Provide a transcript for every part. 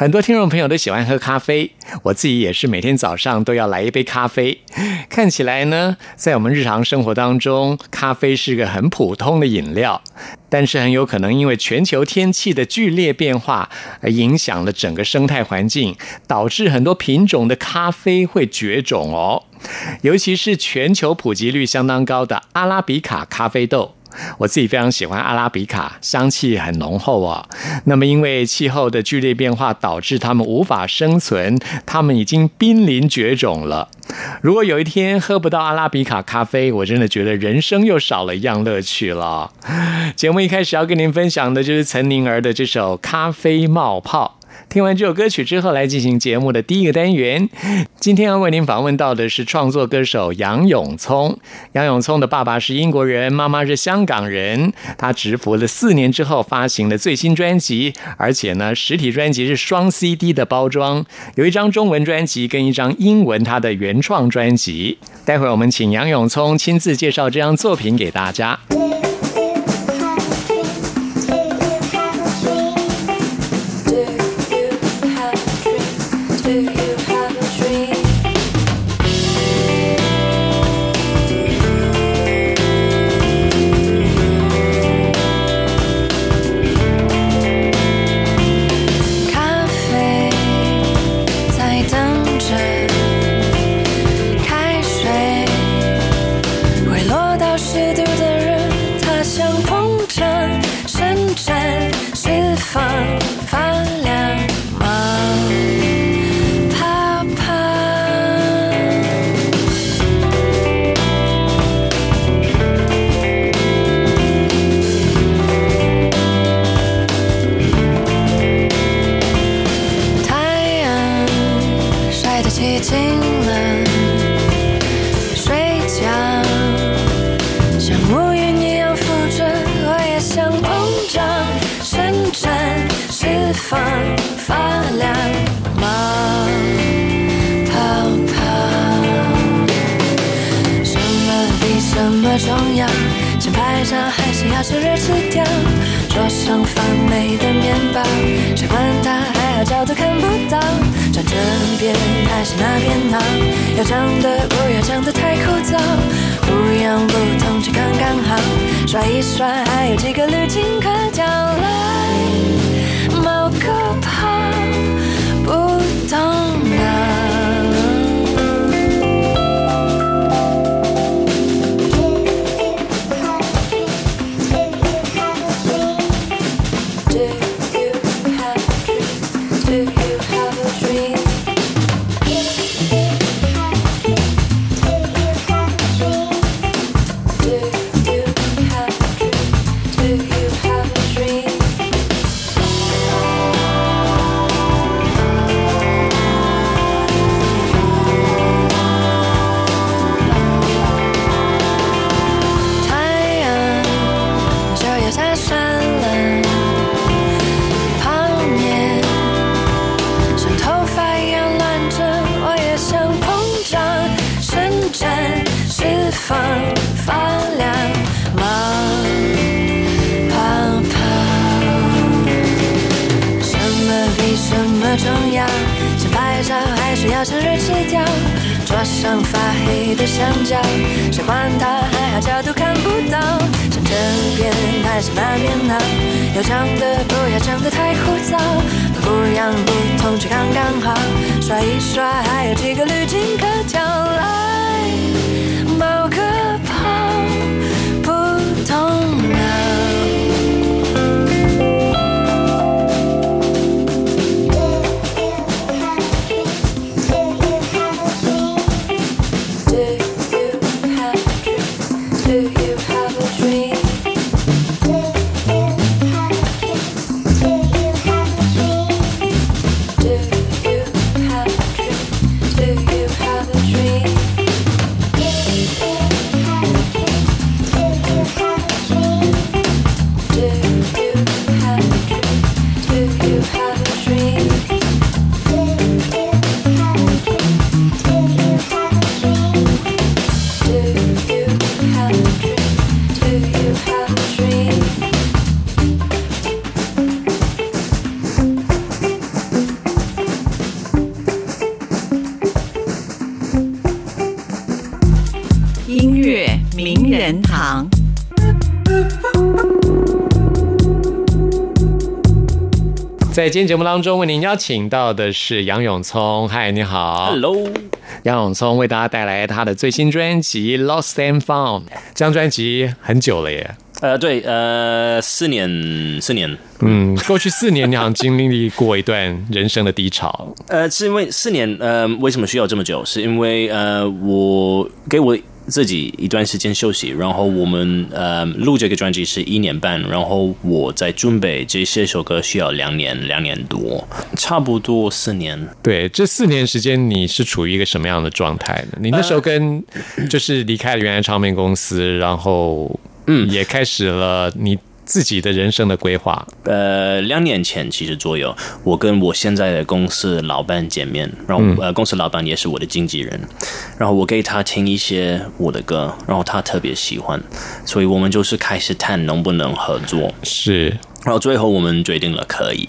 很多听众朋友都喜欢喝咖啡，我自己也是每天早上都要来一杯咖啡。看起来呢，在我们日常生活当中，咖啡是个很普通的饮料，但是很有可能因为全球天气的剧烈变化，而影响了整个生态环境，导致很多品种的咖啡会绝种哦。尤其是全球普及率相当高的阿拉比卡咖啡豆。我自己非常喜欢阿拉比卡，香气很浓厚啊。那么，因为气候的剧烈变化，导致它们无法生存，它们已经濒临绝种了。如果有一天喝不到阿拉比卡咖啡，我真的觉得人生又少了一样乐趣了。节目一开始要跟您分享的就是岑宁儿的这首《咖啡冒泡》。听完这首歌曲之后，来进行节目的第一个单元。今天要为您访问到的是创作歌手杨永聪。杨永聪的爸爸是英国人，妈妈是香港人。他蛰伏了四年之后发行了最新专辑，而且呢，实体专辑是双 CD 的包装，有一张中文专辑跟一张英文他的原创专辑。待会儿我们请杨永聪亲自介绍这张作品给大家。吃热吃掉，桌上发霉的面包。谁管他，还好角度看不到，站这边还是那边好。要讲的不要讲得太枯燥，不痒样不同就刚刚好。刷一刷，还有几个滤镜可调了。重要，想拍照还是要趁热吃掉？桌上发黑的香蕉，谁管它，还好角度看不到。想这边还是那边好，要唱的不要唱的太枯燥，不痒不痛却刚刚好，刷一刷还有几个滤镜可调。今天节目当中，为您邀请到的是杨永聪。嗨，你好 Hello，杨永聪为大家带来他的最新专辑《Lost and Found》。这张专辑很久了耶，呃，对，呃，四年，四年，嗯，过去四年你好像经历过一段人生的低潮，呃，是因为四年，呃，为什么需要这么久？是因为呃，我给我自己一段时间休息，然后我们呃录这个专辑是一年半，然后我在准备这些首歌需要两年，两年多，差不多四年。对，这四年时间你是处于一个什么样的状态呢？你那时候跟就是离开了原来唱片公司，然后嗯，也开始了你自己的人生的规划。呃，两年前其实左右，我跟我现在的公司老板见面，然后、呃，公司老板也是我的经纪人，然后我给他听一些我的歌，然后他特别喜欢，所以我们就是开始谈能不能合作，是，然后最后我们决定了可以，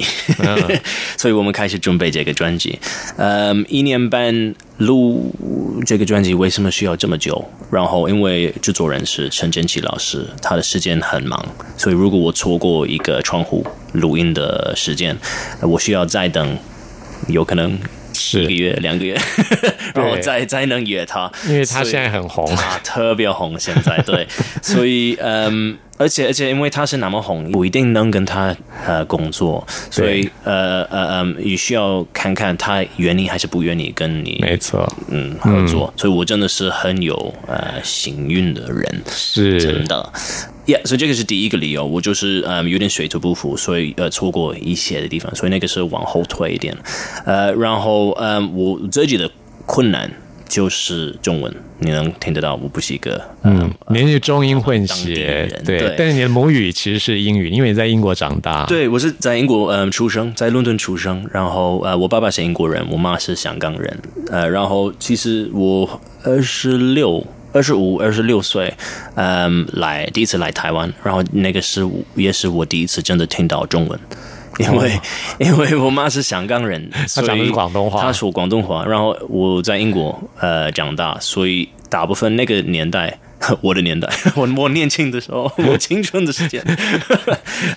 所以我们开始准备这个专辑。呃，一年半录这个专辑为什么需要这么久？然后因为制作人是陈建奇老师，他的时间很忙，所以如果我错过一个窗户录音的时间，呃我需要再等，有可能。是一个月、两个月，然后再再能约他，因为他现在很红。他特别红，现在对，所以嗯，而且而且因为他是那么红，不一定能跟他呃工作，所以呃呃嗯，也需要看看他愿意还是不愿意跟你没错，嗯合作，所以我真的是很有呃幸运的人，是。真的。Yeah，所以这个是第一个理由，我就是嗯有点水土不服，所以呃错过一些的地方，所以那个是往后退一点。呃，然后嗯我自己的困难就是中文，你能听得到，我不是一个嗯您是中英混血人，对，对但是你的母语其实是英语，因为你在英国长大。，对，我是在英国嗯出生，在伦敦出生，然后呃，我爸爸是英国人，我妈是香港人，呃，然后其实我二十六、二十五、二十六岁，嗯，来第一次来台湾，然后那个是也是我第一次真的听到中文。因为、因为我妈是香港人，所以讲的是广东话她说广东话。然后我在英国呃长大，所以大部分那个年代，我的年代，我我年轻的时候，我青春的时间，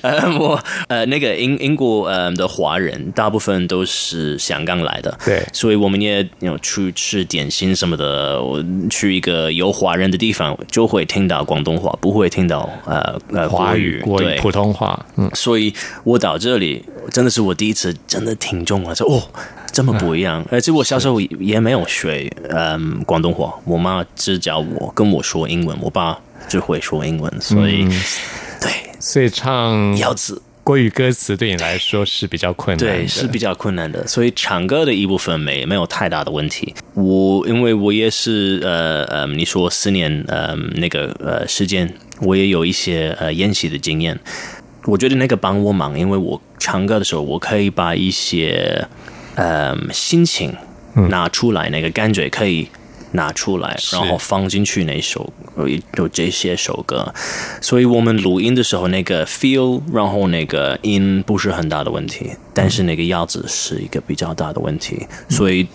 呃，我呃那个英英国呃的华人大部分都是香港来的，对所以我们也有去吃点心什么的。我去一个有华人的地方，就会听到广东话，不会听到呃呃华语对普通话，嗯，所以我到这里真的是我第一次真的听中文，说哦。这么不一样，而且我小时候也没有学嗯广东话，我妈只教我跟我说英文，我爸只会说英文，所以、对。所以唱咬字国语歌词对你来说是比较困难的，对，是比较困难的，所以唱歌的一部分没没有太大的问题。我因为我也是呃呃，你说四年呃那个呃时间，我也有一些呃演习的经验。我觉得那个帮我忙，因为我唱歌的时候，我可以把一些呃心情拿出来，那个感觉可以拿出来，然后放进去那首呃有这些首歌，所以我们录音的时候，那个 feel，然后那个音不是很大的问题，但是那个样子是一个比较大的问题，所以。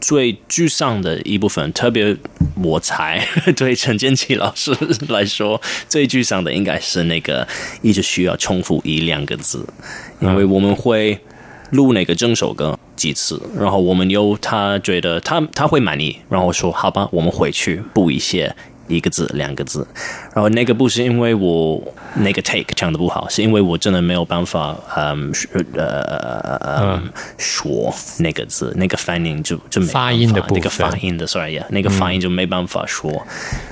最沮丧的一部分，特别我猜 对陈建奇老师来说，最沮丧的应该是那个一直需要重复一两个字，因为我们会录那个整首歌几次，然后我们又他觉得他他会满意，然后说好吧，我们回去补一些。一个字、两个字，然后那个不是因为我那个 take 唱的不好，是因为我真的没有办法，嗯，呃呃说那个字，那个发音就就没办法发音的部分那个发音的，sorry 呀，那个发音就没办法说。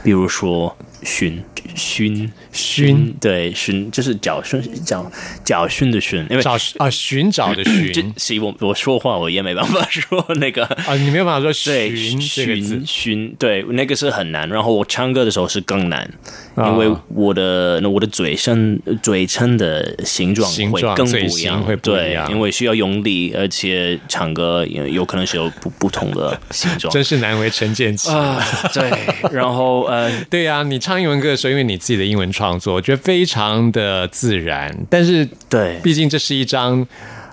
比如说训训熏对训就是教训教教训的训，因为找啊寻找的就寻是我我说话我也没办法 说那个。啊，你没有办法说对，寻寻寻，对，那个是很难。然后我唱歌的时候是更难，啊因为我的那我的嘴身嘴唇的形状会更不一样，对样，因为需要用力，而且唱歌有有可能是有不不同的形状 真是难为陈建奇。啊。对，然后呃，对呀、你唱英文歌的时候，因为你自己的英文创作，我觉得非常的自然。但是，对毕竟这是一张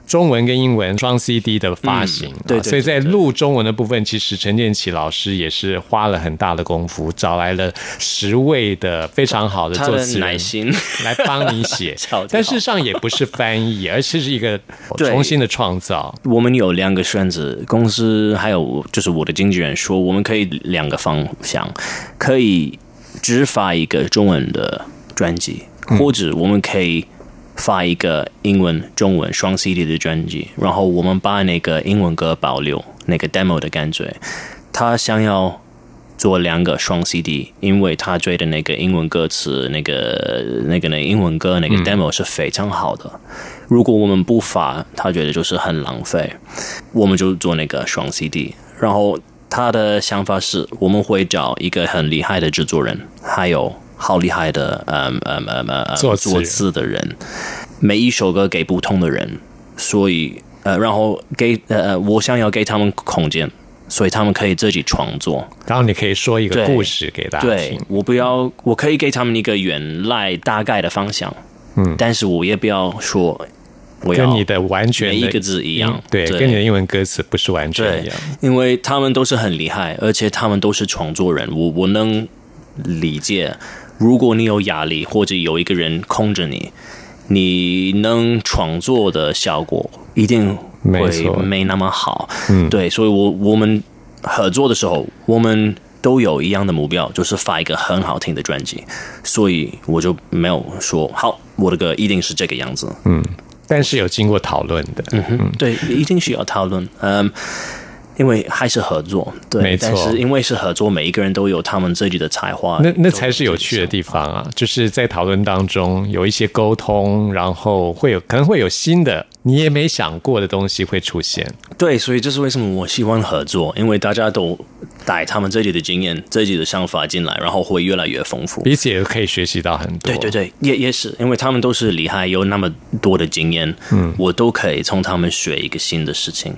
中文跟英文双 CD 的发行，嗯对所以在录中文的部分，其实陈建奇老师也是花了很大的功夫，找来了十位的非常好的作词人。来帮你写 但事实上也不是翻译，而是是一个 重新的创造。我们有两个选择，公司还有就是我的经纪人说，我们可以两个方向，可以只发一个中文的专辑，或者我们可以发一个英文、中文双 CD 的专辑，然后我们把那个英文歌保留，那个 demo 的感觉。他想要做两个双 CD，因为他觉得那个英文歌词、那个、那个、那个英文歌那个 demo 是非常好的。如果我们不发，他觉得就是很浪费，我们就做那个双 CD。然后他的想法是，我们会找一个很厉害的制作人，还有好厉害的嗯嗯嗯嗯作词人作词的人，每一首歌给不同的人，所以呃，然后给呃呃，我想要给他们空间。所以他们可以自己创作，然后你可以说一个故事给大家对听。我不要，我可以给他们一个原来大概的方向，嗯但是我也不要说跟你的完全一个字一样对，对跟你的英文歌词不是完全一样。，因为他们都是很厉害，而且他们都是创作人，我我能理解。如果你有压力，或者有一个人控制你，你能创作的效果一定会没那么好。嗯对，所以我我们合作的时候，我们都有一样的目标，就是发一个很好听的专辑。所以我就没有说好，我的歌一定是这个样子。但是有经过讨论的，嗯哼，对，一定需要讨论。嗯，因为还是合作，对，没错但是因为是合作，每一个人都有他们自己的才华，那那才是有趣的地方啊！就是在讨论当中有一些沟通，然后会有可能会有新的你也没想过的东西会出现。对，所以这是为什么我喜欢合作，因为大家都带他们自己的经验、自己的想法进来，然后会越来越丰富。彼此也可以学习到很多。对对对，也也是，因为他们都是厉害，有那么多的经验，嗯，我都可以从他们学一个新的事情。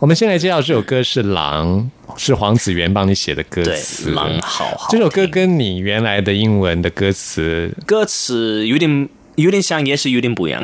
我们先来介绍这首歌是《狼》，是黄子源帮你写的歌对词。，狼好好这首歌跟你原来的英文的歌词歌词有点有点像，也是有点不一样。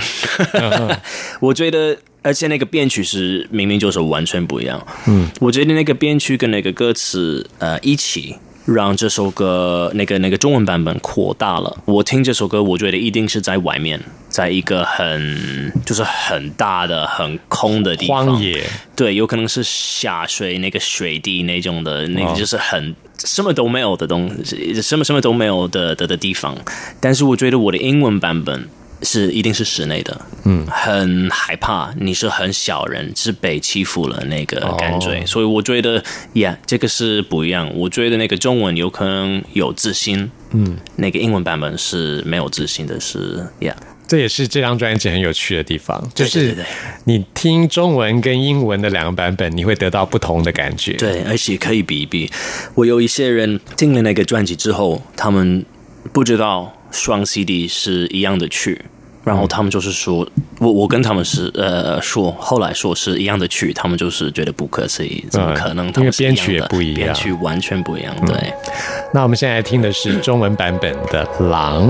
我觉得，而且那个编曲是明明就是完全不一样。嗯，我觉得那个编曲跟那个歌词呃一起。让这首歌那个那个中文版本扩大了。我听这首歌，我觉得一定是在外面，在一个很就是很大的、很空的地方，荒野，对，有可能是下水那个水地那种的，那哦个就是很什么都没有的东西，什么什么都没有的的的地方。但是我觉得我的英文版本是一定是室内的，嗯，很害怕，你是很小人，是被欺负了那个感觉，哦所以我觉得呀，这个是不一样。我觉得那个中文有可能有自信，嗯，那个英文版本是没有自信的是，呀。这也是这张专辑很有趣的地方，就是你听中文跟英文的两个版本，你会得到不同的感觉。对，而且可以比一比。我有一些人听了那个专辑之后，他们不知道双 CD 是一样的曲，然后他们就是说，我我跟他们是呃说，后来说是一样的曲，他们就是觉得不可思议，怎么可能？他们编曲也不一样编曲完全不一样。对，那我们现在听的是中文版本的《狼》。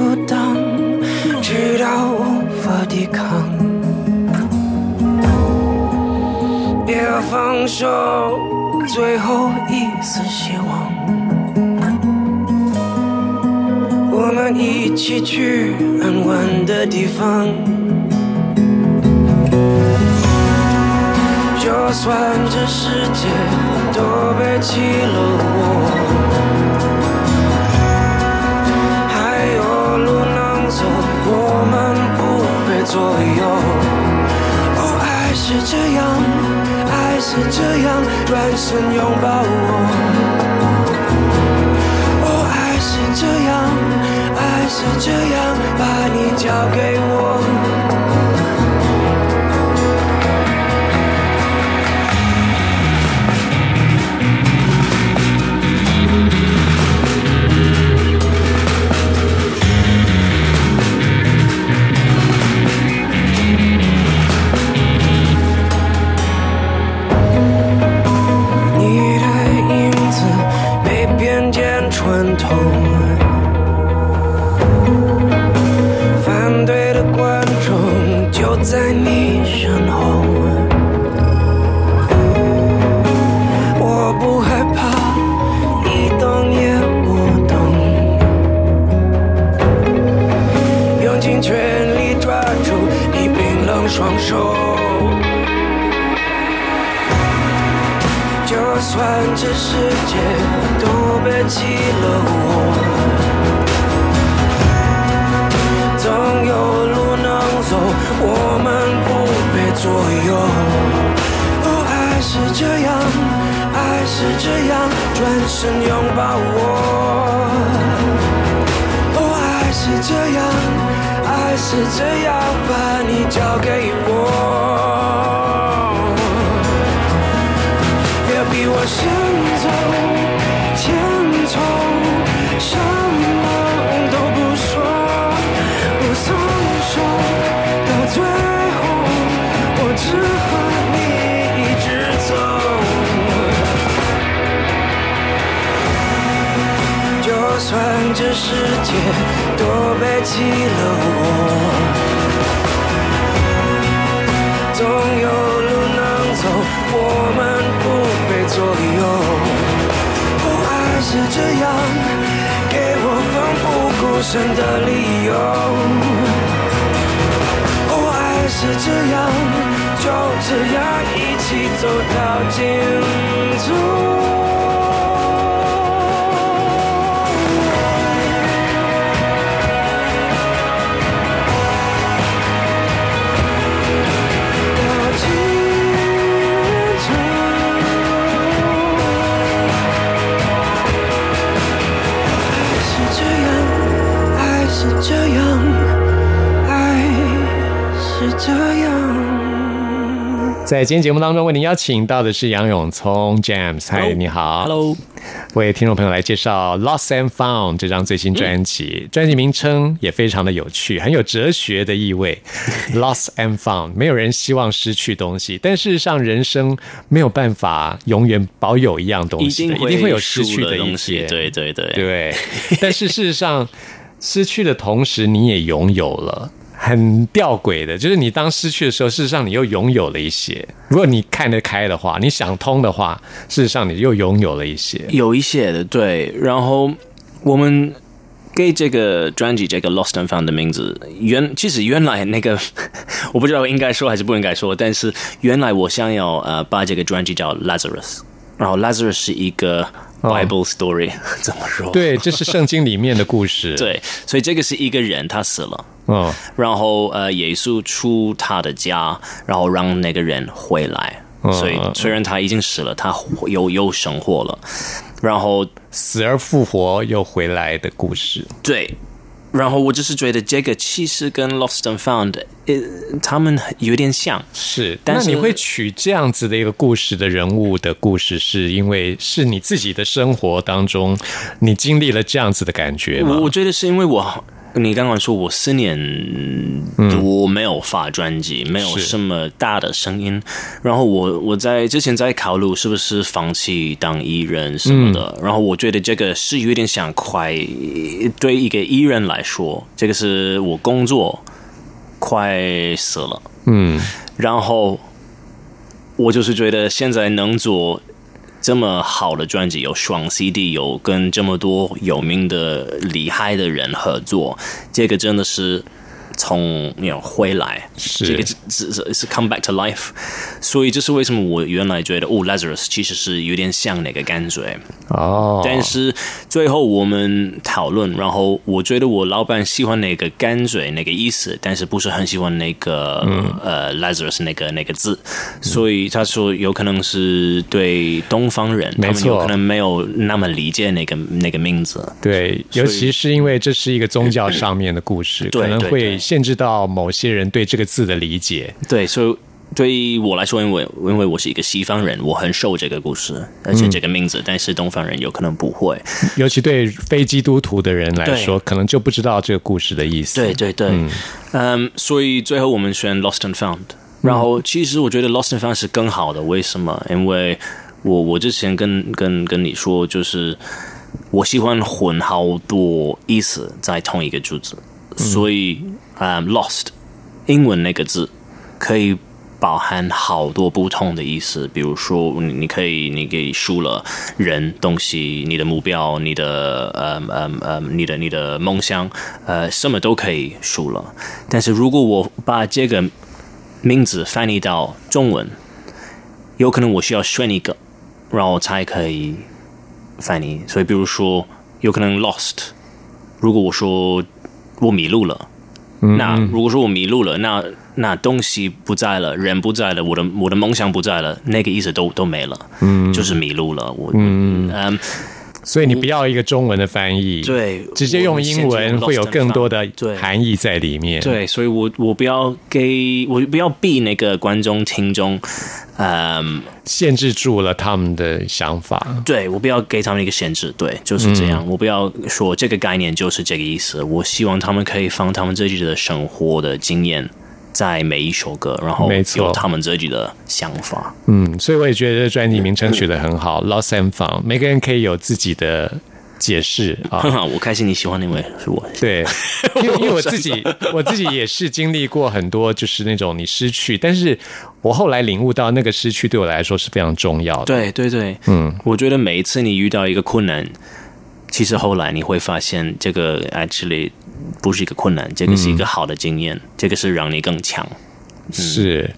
阻挡，直到无法抵抗。别放手，最后一丝希望。我们一起去安稳的地方。就算这世界都背弃了我，所有。哦，爱是这样，爱是这样，转身拥抱我。哦，爱是这样，爱是这样，把你交给我。是这样，就这样一起走到尽头。在今天节目当中，为您邀请到的是杨永聪 James，嗨，你好。Hello，为听众朋友来介绍《Lost and Found》这张最新专辑，专辑名称也非常的有趣，很有哲学的意味。Lost and Found，没有人希望失去东西，但事实上，人生没有办法永远保有一样东西的，定一定会有失去的一东西，天。对对对。对，但是事实上，失去的同时，你也拥有了。很吊诡的，就是你当失去的时候，事实上你又拥有了一些。如果你看得开的话，你想通的话，事实上你又拥有了一些。有一些的对。然后我们给这个专辑这个 Lost and Found 的名字，原其实原来那个 我不知道应该说还是不应该说，但是原来我想要呃把这个专辑叫 Lazarus，然后 Lazarus 是一个 Bible story，怎么说？对，这是圣经里面的故事。对，所以这个是一个人他死了。嗯，然后呃，耶稣出他的家，然后让那个人回来。嗯所以虽然他已经死了，他又又生活了。然后死而复活又回来的故事。对，然后我就是觉得这个其实跟 Lost and Found，呃，他们有点像。是，但是那你会取这样子的一个故事的人物的故事，是因为是你自己的生活当中，你经历了这样子的感觉吗？我我觉得是因为我你刚刚说我四年多没有发专辑，没有是什么大的声音，然后我我在之前在考虑是不是放弃当艺人什么的，然后我觉得这个是有点像快对一个艺人来说，这个是我工作快死了，嗯，然后我就是觉得现在能做这么好的专辑，有双 CD，有跟这么多有名的、厉害的人合作，这个真的是从你回来，是这个是是是是 come back to life。所以这是为什么我原来觉得哦，Lazarus 其实是有点像那个甘嘴。哦，但是最后我们讨论，然后我觉得我老板喜欢那个甘嘴那个意思，但是不是很喜欢那个、嗯呃 Lazarus 那个那个字，所以他说有可能是对东方人，他们有可能没有那么理解那个那个名字。对，尤其是因为这是一个宗教上面的故事，对可能会限制到某些人对这个字的理解。对，所以。对于我来说，因为因为我是一个西方人，我很受这个故事，而且这个名字，但是东方人有可能不会。尤其对非基督徒的人来说，可能就不知道这个故事的意思。对对对，嗯所以最后我们选 Lost and Found。然后其实我觉得 Lost and Found 是更好的，为什么？因为我我之前跟跟跟你说，就是我喜欢混好多意思在同一个句子，所以嗯 Lost 英文那个字可以。包含好多不同的意思，比如说，你你可以你给输了人、东西、你的目标、你的呃呃呃、你的你的梦想，呃，什么都可以输了。但是如果我把这个名字翻译到中文，有可能我需要选一个，然后才可以翻译。所以，比如说，有可能 lost，如果我说我迷路了，那如果说我迷路了，那那东西不在了，人不在了，我的我的梦想不在了，那个意思都都没了，嗯，就是迷路了。我嗯嗯，所以你不要一个中文的翻译，对直接用英文会有更多的对含义在里面。对，所以我我不要给我不要逼那个观众听众，嗯，限制住了他们的想法。对我不要给他们一个限制，对，就是这样。我不要说这个概念就是这个意思，我希望他们可以放他们自己的生活的经验在每一首歌，然后有他们自己的想法。嗯，所以我也觉得专辑名称取得很好，Lost and Found，每个人可以有自己的解释啊。我开心你喜欢那位是我。对，因为 因为我自己我自己也是经历过很多，就是那种你失去，但是我后来领悟到，那个失去对我来说是非常重要的。对对对，嗯，我觉得每一次你遇到一个困难，其实后来你会发现，这个 actually 不是一个困难，这个是一个好的经验，这个是让你更强。是，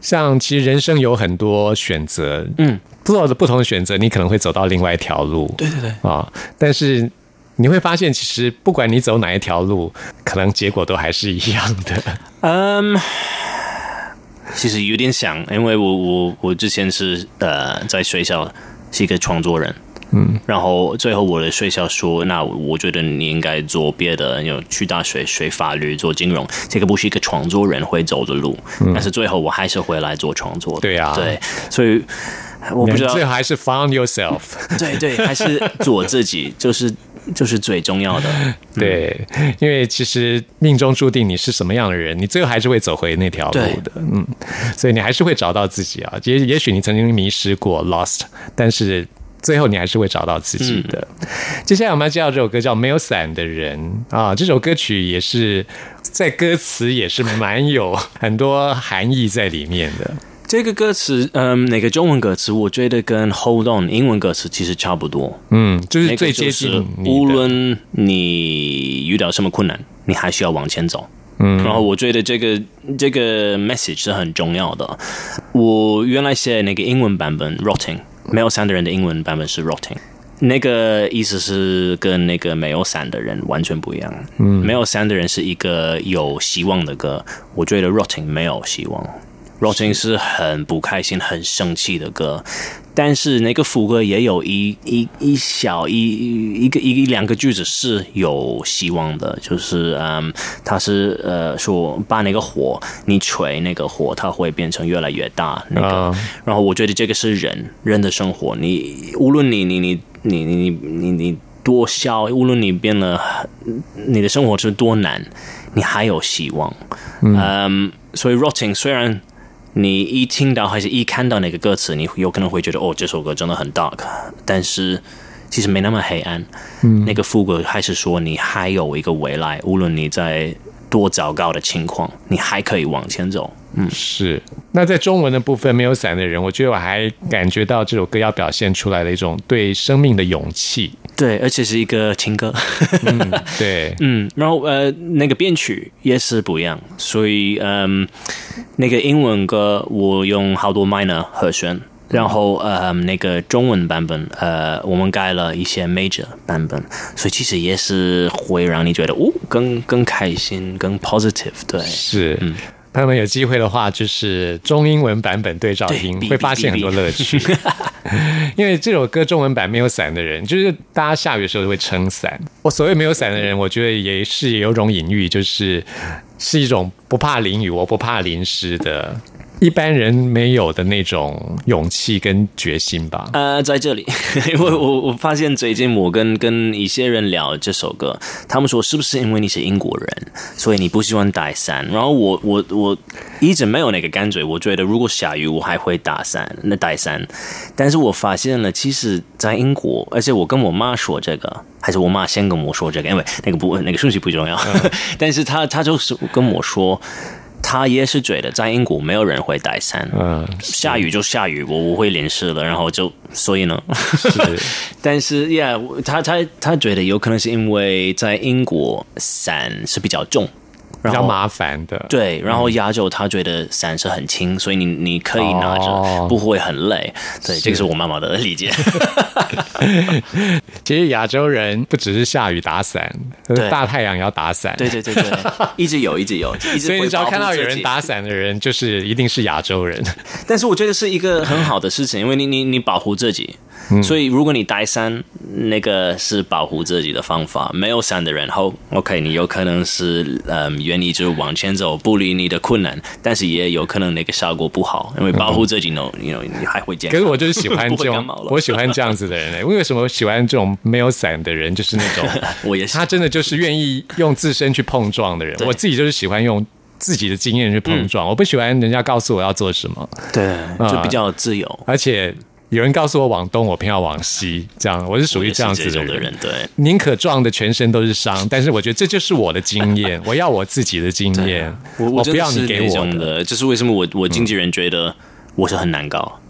像其实人生有很多选择，嗯，不同的不同的选择，你可能会走到另外一条路，对对对，啊，但是你会发现，其实不管你走哪一条路，可能结果都还是一样的。嗯，其实有点像，因为我我我之前是呃在学校是一个创作人。嗯，然后最后我的学校说，那我觉得你应该做别的，有去大学学法律、做金融，这个不是一个创作人会走的路。但是最后我还是回来做创作的。对啊对，所以我不知道最后还是 found yourself。对对，还是做自己，就是 就是最重要的。对，因为其实命中注定你是什么样的人，你最后还是会走回那条路的。嗯，所以你还是会找到自己啊。也也许你曾经迷失过 lost，但是最后你还是会找到自己的。接下来我们要介绍这首歌叫《没有伞的人》啊，这首歌曲也是在歌词也是蛮有很多含义在里面的。这个歌词，嗯，那个中文歌词，我觉得跟 Hold On 英文歌词其实差不多。嗯，就是最接近无论你遇到什么困难，你还需要往前走。嗯，然后我觉得这个这个 message 是很重要的。我原来写那个英文版本 rotting，没有伞的人的英文版本是 rotting。那个意思是跟那个没有伞的人完全不一样。嗯，没有伞的人是一个有希望的歌，我觉得 rotting 没有希望。Rotting 是很不开心、很生气的歌，但是那个副歌也有一一一小一一个一两个句子是有希望的，就是嗯，他是呃说把那个火你吹那个火，它会变成越来越大那个。啊然后我觉得这个是人人的生活，你无论你你你你你你你你多小，无论你变了，你的生活是多难，你还有希望。嗯，所以 Rotting 虽然你一听到还是一看到那个歌词，你有可能会觉得哦，这首歌真的很 dark，但是其实没那么黑暗。嗯，那个副歌还是说你还有一个未来，无论你在多糟糕的情况，你还可以往前走。嗯，是。那在中文的部分，没有伞的人，我觉得我还感觉到这首歌要表现出来的一种对生命的勇气。对，而且是一个情歌。嗯，对，嗯，然后呃，那个编曲也是不一样，所以嗯，那个英文歌我用好多 minor 和弦，然后呃，那个中文版本呃，我们改了一些 major 版本，所以其实也是会让你觉得哦，更更开心，更 positive。对，是，嗯。朋友们有机会的话，就是中英文版本对照听，会发现很多乐趣。因为这首歌中文版没有伞的人，就是大家下雨的时候会撑伞。我所谓没有伞的人，我觉得也是有种隐喻，就是是一种不怕淋雨，我不怕淋湿的。一般人没有的那种勇气跟决心吧。呃，在这里，因为我我发现最近我跟跟一些人聊这首歌，他们说是不是因为你是英国人，所以你不喜欢带伞？然后我我我一直没有那个感觉，我觉得如果下雨我还会打伞，那带伞。但是我发现了，其实，在英国，而且我跟我妈说这个，还是我妈先跟我说这个，因为那个不那个顺序不重要，但是她她就是跟我说。他也是觉得在英国没有人会带伞，嗯，下雨就下雨，我我会淋湿了，然后就所以呢，但是呀，他他他觉得有可能是因为在英国伞是比较重。比较麻烦的，对。然后亚洲他觉得伞是很轻，所以你你可以拿着，不会很累。对，这个是我妈妈的理解。其实亚洲人不只是下雨打伞，大太阳也要打伞。对对对对，一直有，一直有。所以你只要看到有人打伞的人，就是一定是亚洲人。但是我觉得是一个很好的事情，因为你你你保护自己。所以，如果你带伞，那个是保护自己的方法。没有伞的人，后 OK，你有可能是嗯愿意就往前走，不理你的困难，但是也有可能那个效果不好，因为保护自己呢，你你还会健康。可是我就是喜欢这种，我喜欢这样子的人。为什么喜欢这种没有伞的人？就是那种 我也是，他真的就是愿意用自身去碰撞的人。我自己就是喜欢用自己的经验去碰撞，我不喜欢人家告诉我要做什么。对，就比较自由，而且。有人告诉我往东，我偏要往西，这样我是属于这样子的人。对，宁可撞的全身都是伤，但是我觉得这就是我的经验，我要我自己的经验，我我不要你给我的。这是为什么？我我经纪人觉得我是很难搞。嗯，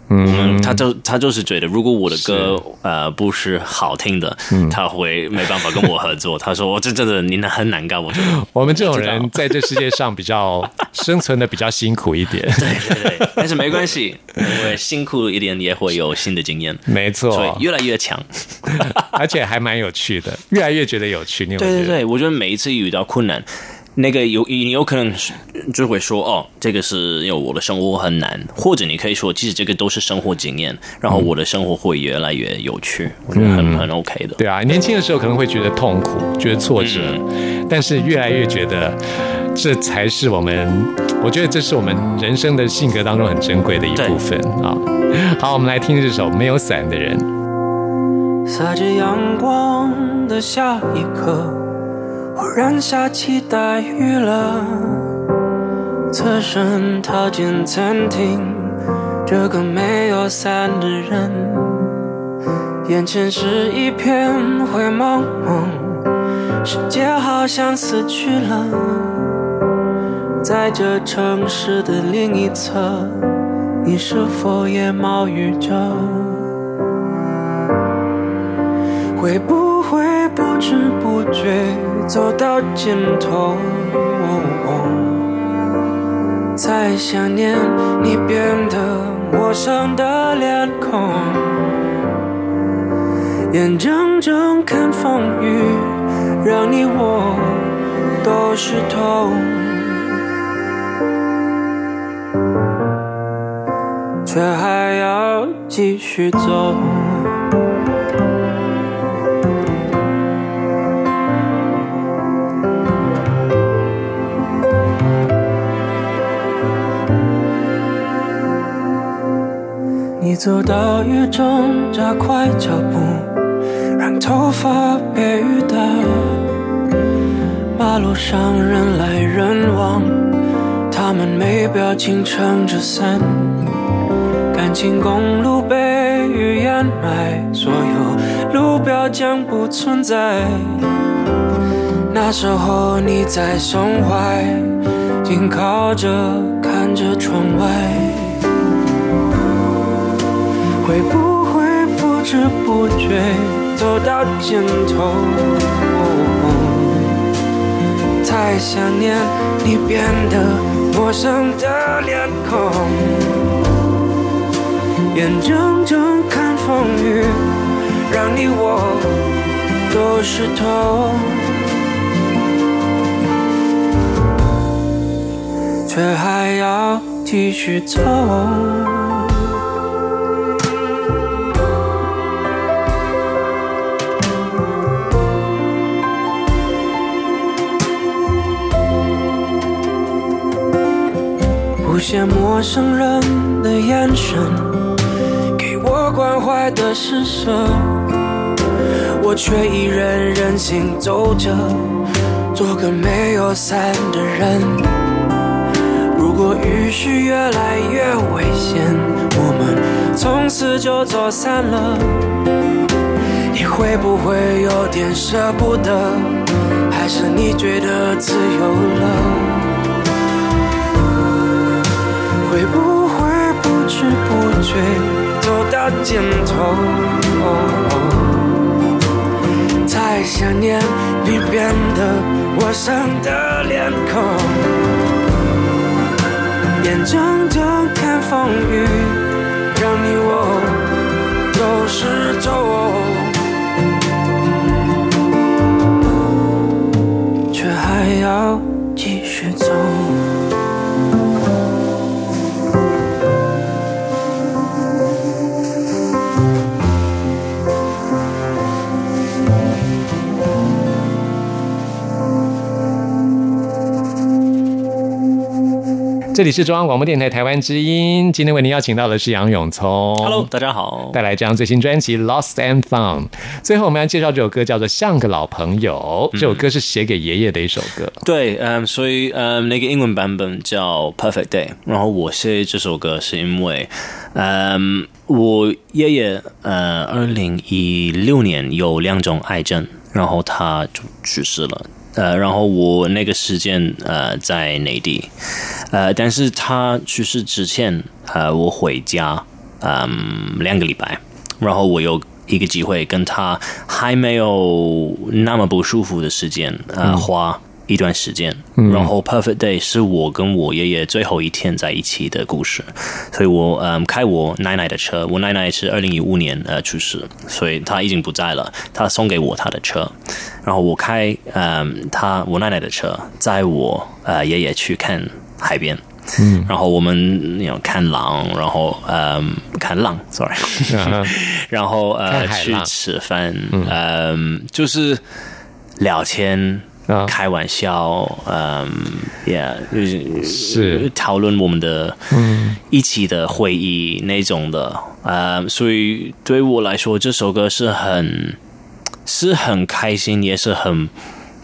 他就他就是觉得，如果我的歌呃不是好听的，他会没办法跟我合作。他说：“我这真的你很难干。”我觉得 我们这种人在这世界上比较生存的比较辛苦一点。对对对，但是没关系，因为辛苦一点也会有新的经验。没错，所以越来越强，而且还蛮有趣的，越来越觉得有趣。对对对，我觉得每一次遇到困难。那个有你有可能就会说哦，这个是因为我的生活很难，或者你可以说，其实这个都是生活经验，然后我的生活会越来越有趣，我觉得很很 OK 的。对啊，年轻的时候可能会觉得痛苦，觉得挫折，但是越来越觉得这才是我们，我觉得这是我们人生的性格当中很珍贵的一部分啊。好，我们来听这首《没有伞的人》。洒着阳光的下一刻。忽然下起大雨了，侧身逃进餐厅，这个没有伞的人，眼前是一片灰蒙蒙，世界好像死去了。在这城市的另一侧，你是否也冒雨着？会不会不知不觉？走到尽头，才想念你变得陌生的脸孔，眼睁睁看风雨让你我都湿透，却还要继续走。你走到雨中，加快脚步，让头发被雨打，马路上人来人往，他们没表情撑着伞。感情公路被雨掩埋，所有路标将不存在。那时候你在胸怀，紧靠着看着窗外，会不会不知不觉走到尽头？太想念你变得陌生的脸孔，眼睁睁看风雨让你我都湿透。却还要继续走。有些陌生人的眼神，给我关怀的施舍，我却依然任性走着，做个没有伞的人。如果雨势越来越危险，我们从此就走散了，你会不会有点舍不得？还是你觉得自由了？会不会不知不觉走到尽头？太想念你变得陌生的脸孔。眼睁睁看风雨，让你我都湿透，却还要继续走。这里是中央广播电台台湾之音，今天为您邀请到的是杨永聪 Hello，大家好。带来这张最新专辑《Lost and Found》。最后我们要介绍这首歌，叫做《像个老朋友》。这首歌是写给爷爷的一首歌。对，嗯，所以嗯，那个英文版本叫《Perfect Day》，然后我写这首歌是因为，嗯，我爷爷呃，二零一六年有两种癌症，然后他就去世了。呃，然后我那个时间呃在内地，呃，但是他去世之前，呃，我回家，嗯，两个礼拜，然后我有一个机会跟他还没有那么不舒服的时间，呃，花一段时间，然后 Perfect Day 是我跟我爷爷最后一天在一起的故事，所以我嗯开我奶奶的车，我奶奶是二零一五年呃去世，所以她已经不在了，她送给我她的车，然后我开嗯她我奶奶的车，载我呃爷爷去看海边。嗯，然后我们有看狼，然后嗯看浪，sorry，然后呃去吃饭，嗯，就是聊天。啊。开玩笑，嗯，yeah，就是。是讨论我们的嗯一起的会议那种的，呃，所以对我来说，这首歌是很是很开心，也是很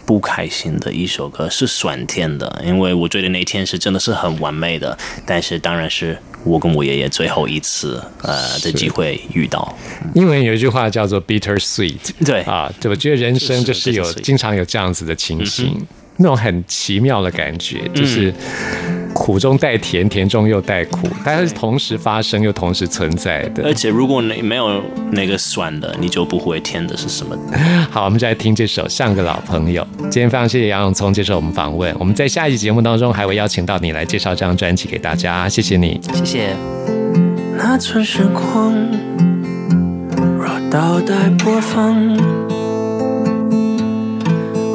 不开心的一首歌，是酸甜的，因为我觉得那天是真的是很完美的，但是当然是我跟我爷爷最后一次呃的机会遇到，英文有一句话叫做 “bitter sweet”，对啊，对，我觉得人生就是有经常有这样子的情形，那种很奇妙的感觉，就是苦中带甜，甜中又带苦，它是同时发生又同时存在的而。且如果你没有那个酸的，你就不会甜的是什么。好，我们就来听这首《像个老朋友》。今天非常谢谢杨永聪接受我们访问，我们在下一集节目当中还会邀请到你来介绍这张专辑给大家，谢谢你。谢谢。那寸时光，若倒带播放，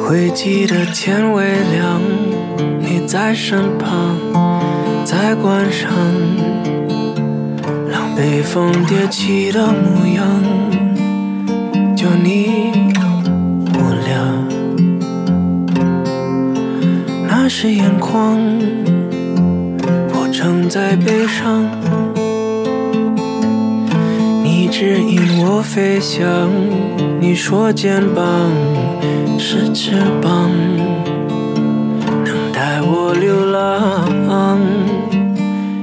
会记得天微亮，你在身旁，在关上，让北风迭起的模样，就你我俩，那是眼眶，我正在悲伤。你指引我飞翔。你说肩膀是翅膀，流浪，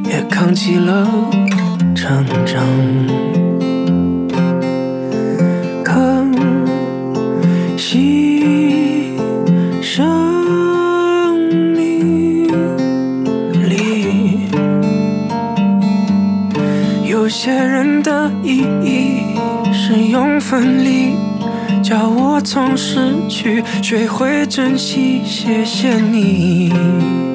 也扛起了成长。可惜生命里，有些人的意义是用分离，叫我从失去学会珍惜。谢谢你。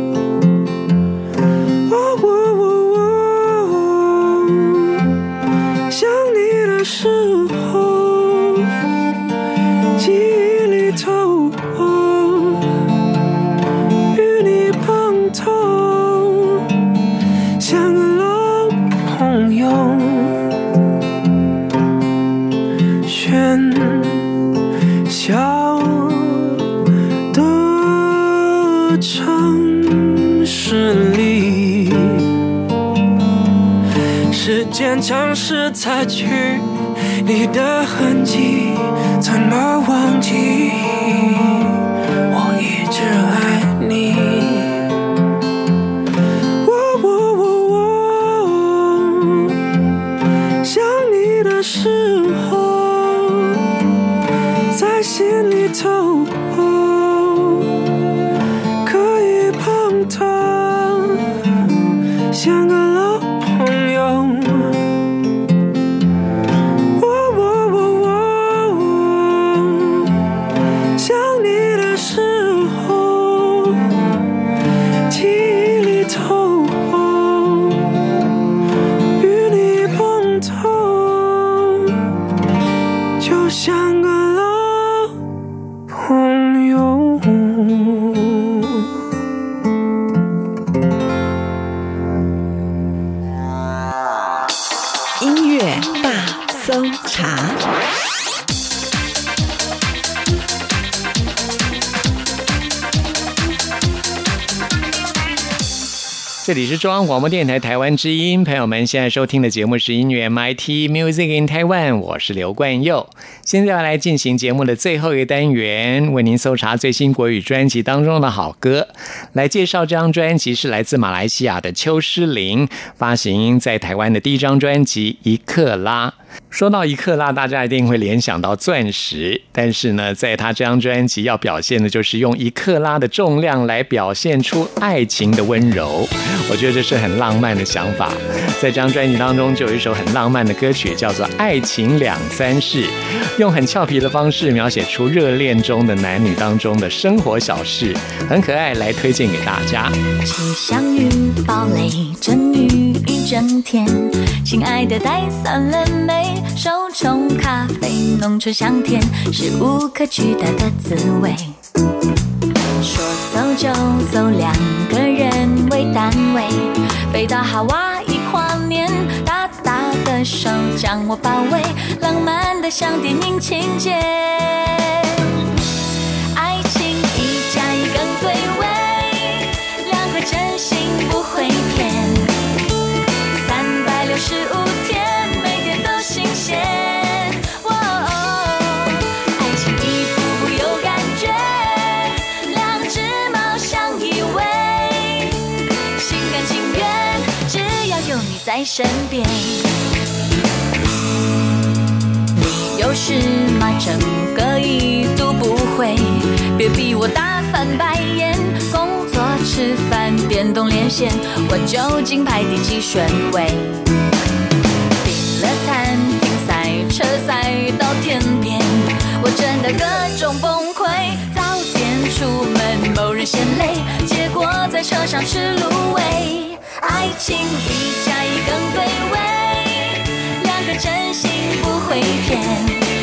中央广播电台台湾之音，朋友们现在收听的节目是音乐 MIT Music in Taiwan，我是刘冠佑。现在要来进行节目的最后一个单元，为您搜查最新国语专辑当中的好歌。来介绍这张专辑是来自马来西亚的邱诗玲发行在台湾的第一张专辑《一克拉》。说到一克拉，大家一定会联想到钻石，但是呢，在他这张专辑要表现的就是用一克拉的重量来表现出爱情的温柔。我觉得这是很浪漫的想法。在这张专辑当中，就有一首很浪漫的歌曲，叫做《爱情两三事》，用很俏皮的方式描写出热恋中的男女当中的生活小事，很可爱，来推荐给大家。气象预报雷阵雨整天，亲爱的带散了没？手冲咖啡，浓醇香甜，是无可取代的滋味。说走就走，两个人为单位，飞到哈瓦伊跨年，大大的手将我包围，浪漫的像电影情节。爱情一加一更对味，两个真心不会骗。在身边。你有事吗？整个一度不会，别逼我大翻白眼。工作、吃饭、电动连线，我究竟排第几顺位？订了餐厅、赛车赛到天边，我真的各种崩溃。早点出门，某人嫌累，结果在车上吃卤味。爱情一加一更对味，两个真心不会骗。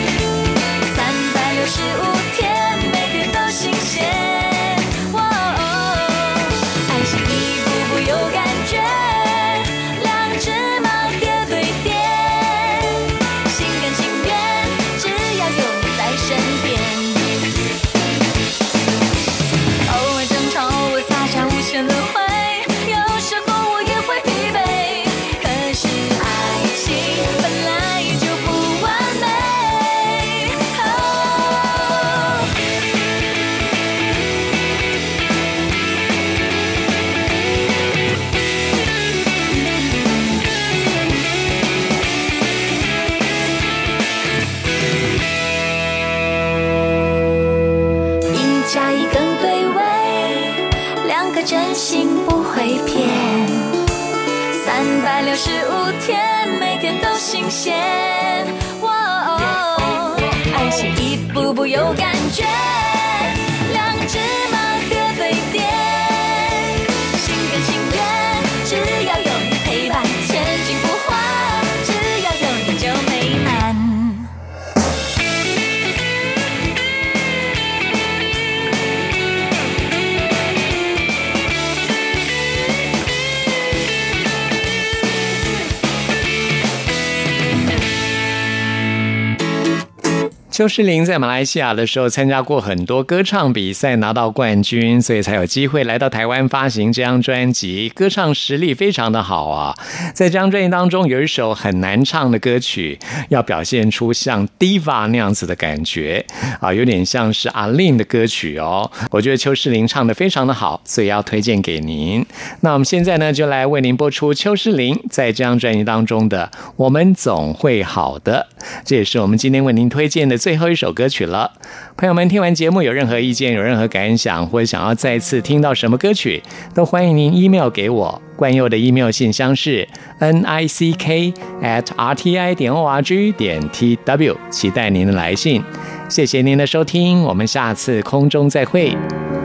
邱诗林在马来西亚的时候参加过很多歌唱比赛，拿到冠军，所以才有机会来到台湾发行这张专辑。歌唱实力非常的好啊！在这张专辑当中，有一首很难唱的歌曲，要表现出像 diva 那样子的感觉啊，有点像是阿令的歌曲哦。我觉得邱诗林唱的非常的好，所以要推荐给您。那我们现在呢，就来为您播出邱诗林在这张专辑当中的《我们总会好的》，这也是我们今天为您推荐的最最后一首歌曲了。朋友们，听完节目有任何意见、有任何感想，或者想要再次听到什么歌曲，都欢迎您 email 给我。冠佑的 email 信箱是 n i c k at r t i 点 o r g 点 t w，期待您的来信。谢谢您的收听，我们下次空中再会。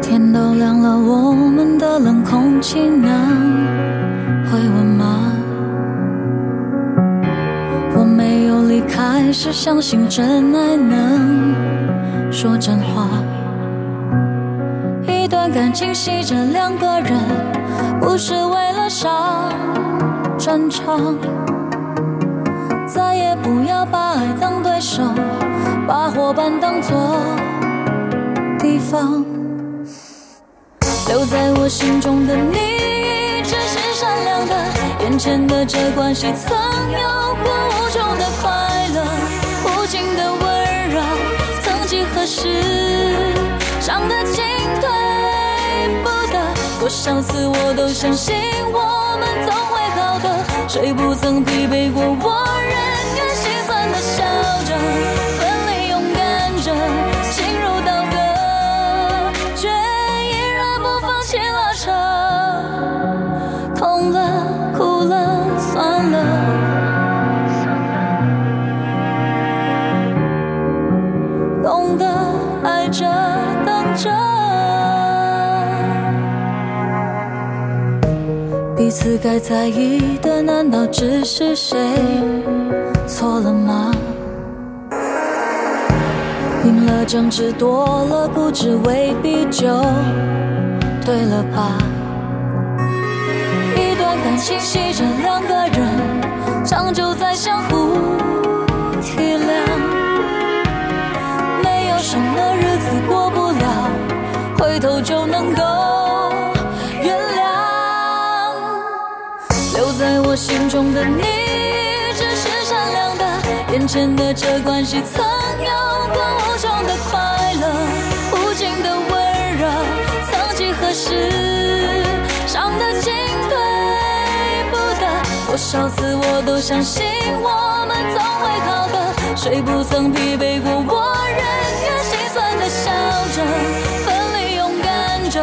天都亮了，我们的冷空气呢开，始相信真爱能说真话。一段感情系着两个人，不是为了上战场。再也不要把爱当对手，把伙伴当作敌方。留在我心中的你，一直是善良的。眼前的这关系，曾有过无穷的快乐，无尽的温柔。曾几何时，伤得进退不得。多少次我都相信我们总会好的，谁不曾疲惫过？我仍然心酸的笑着，彼此该在意的，难道只是谁错了吗？赢了争执，多了固执，未必就对了吧？一段感情系着两个人，长久在相互体谅。没有什么日子过不了，回头就能够中的你，一直是善良的。眼前的这关系，曾有过无穷的快乐，无尽的温柔。曾几何时，伤得进退不得。多少次我都相信我们总会好的，谁不曾疲惫过？我仍愿心酸的笑着，奋力勇敢着，